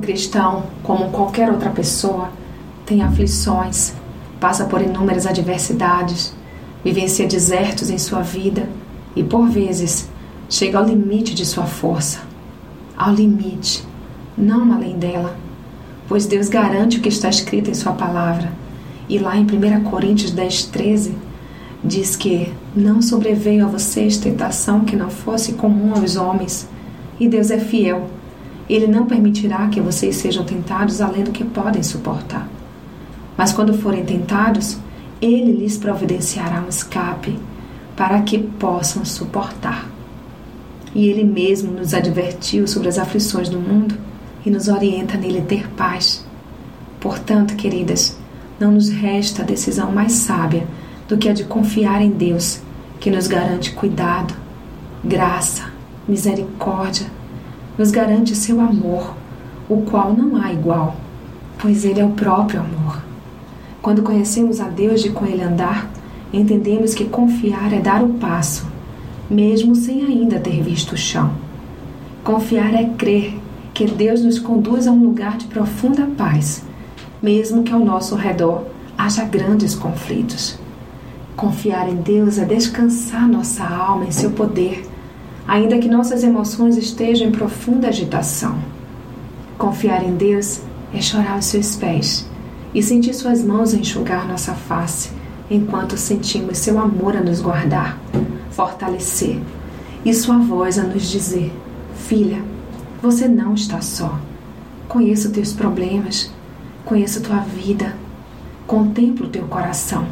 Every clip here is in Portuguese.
cristão, como qualquer outra pessoa, tem aflições, passa por inúmeras adversidades, vivencia desertos em sua vida e, por vezes, chega ao limite de sua força. Ao limite, não além dela, pois Deus garante o que está escrito em Sua palavra. E lá em 1 Coríntios 10, 13, diz que não sobreveio a vocês tentação que não fosse comum aos homens, e Deus é fiel. Ele não permitirá que vocês sejam tentados além do que podem suportar. Mas quando forem tentados, Ele lhes providenciará um escape para que possam suportar. E Ele mesmo nos advertiu sobre as aflições do mundo e nos orienta nele ter paz. Portanto, queridas, não nos resta a decisão mais sábia do que a de confiar em Deus, que nos garante cuidado, graça, misericórdia, nos garante seu amor, o qual não há igual, pois Ele é o próprio amor. Quando conhecemos a Deus de com Ele andar, entendemos que confiar é dar o passo, mesmo sem ainda ter visto o chão. Confiar é crer que Deus nos conduz a um lugar de profunda paz, mesmo que ao nosso redor haja grandes conflitos. Confiar em Deus é descansar nossa alma em seu poder, ainda que nossas emoções estejam em profunda agitação. Confiar em Deus é chorar aos seus pés e sentir suas mãos enxugar nossa face, enquanto sentimos seu amor a nos guardar, fortalecer, e sua voz a nos dizer: Filha, você não está só. Conheço teus problemas, conheço tua vida, contemplo teu coração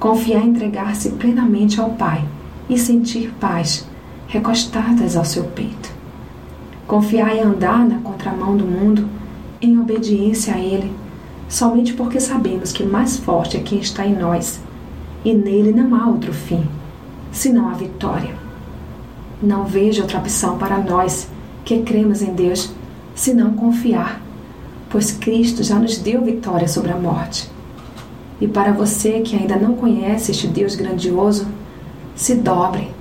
Confiar em entregar-se plenamente ao Pai e sentir paz recostadas ao seu peito. Confiar em andar na contramão do mundo em obediência a Ele, somente porque sabemos que mais forte é quem está em nós e nele não há outro fim, senão a vitória. Não vejo outra opção para nós que cremos em Deus senão confiar, pois Cristo já nos deu vitória sobre a morte. E para você que ainda não conhece este Deus grandioso, se dobre,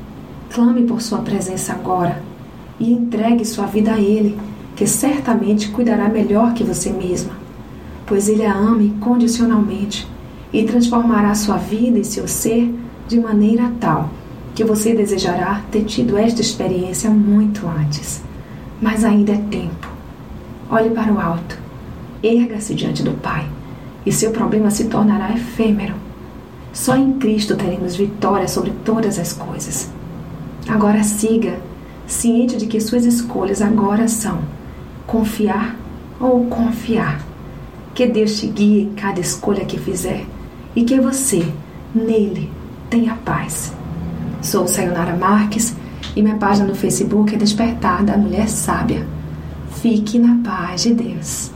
clame por sua presença agora e entregue sua vida a Ele, que certamente cuidará melhor que você mesma, pois Ele a ama incondicionalmente e transformará sua vida e seu ser de maneira tal que você desejará ter tido esta experiência muito antes. Mas ainda é tempo. Olhe para o alto, erga-se diante do Pai e seu problema se tornará efêmero. Só em Cristo teremos vitória sobre todas as coisas. Agora siga, ciente de que suas escolhas agora são confiar ou confiar. Que Deus te guie em cada escolha que fizer e que você, nele, tenha paz. Sou Sayonara Marques e minha página no Facebook é Despertar da Mulher Sábia. Fique na paz de Deus.